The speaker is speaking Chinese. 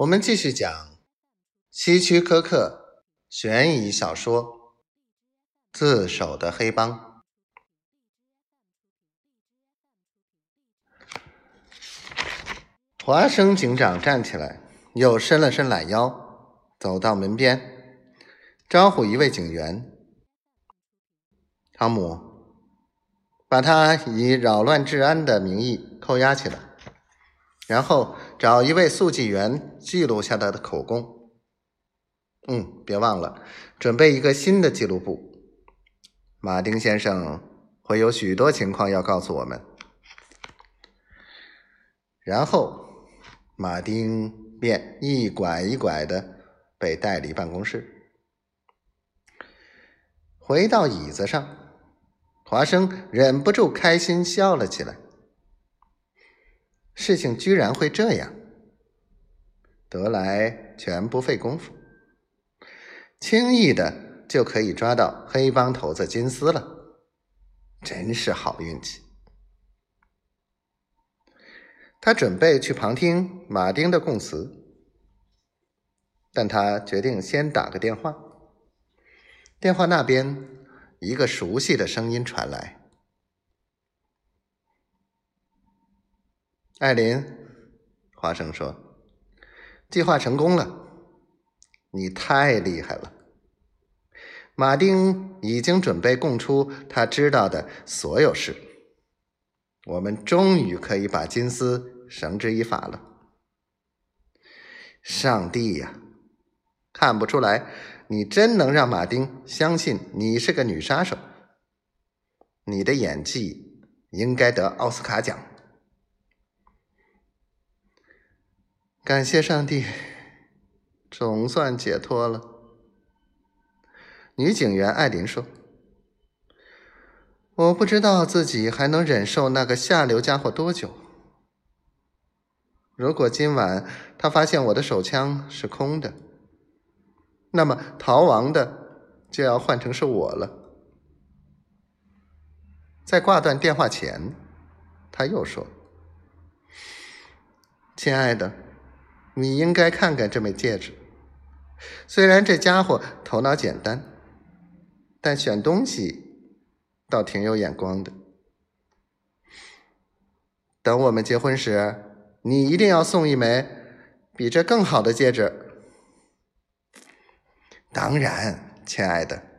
我们继续讲希区柯克悬疑小说《自首的黑帮》。华生警长站起来，又伸了伸懒腰，走到门边，招呼一位警员：“汤姆，把他以扰乱治安的名义扣押起来。”然后找一位速记员记录下他的口供。嗯，别忘了准备一个新的记录簿。马丁先生会有许多情况要告诉我们。然后，马丁便一拐一拐的被带离办公室。回到椅子上，华生忍不住开心笑了起来。事情居然会这样，得来全不费工夫，轻易的就可以抓到黑帮头子金丝了，真是好运气。他准备去旁听马丁的供词，但他决定先打个电话。电话那边，一个熟悉的声音传来。艾琳，华生说：“计划成功了，你太厉害了。马丁已经准备供出他知道的所有事，我们终于可以把金丝绳之以法了。上帝呀，看不出来，你真能让马丁相信你是个女杀手。你的演技应该得奥斯卡奖。”感谢上帝，总算解脱了。女警员艾琳说：“我不知道自己还能忍受那个下流家伙多久。如果今晚他发现我的手枪是空的，那么逃亡的就要换成是我了。”在挂断电话前，他又说：“亲爱的。”你应该看看这枚戒指。虽然这家伙头脑简单，但选东西倒挺有眼光的。等我们结婚时，你一定要送一枚比这更好的戒指。当然，亲爱的。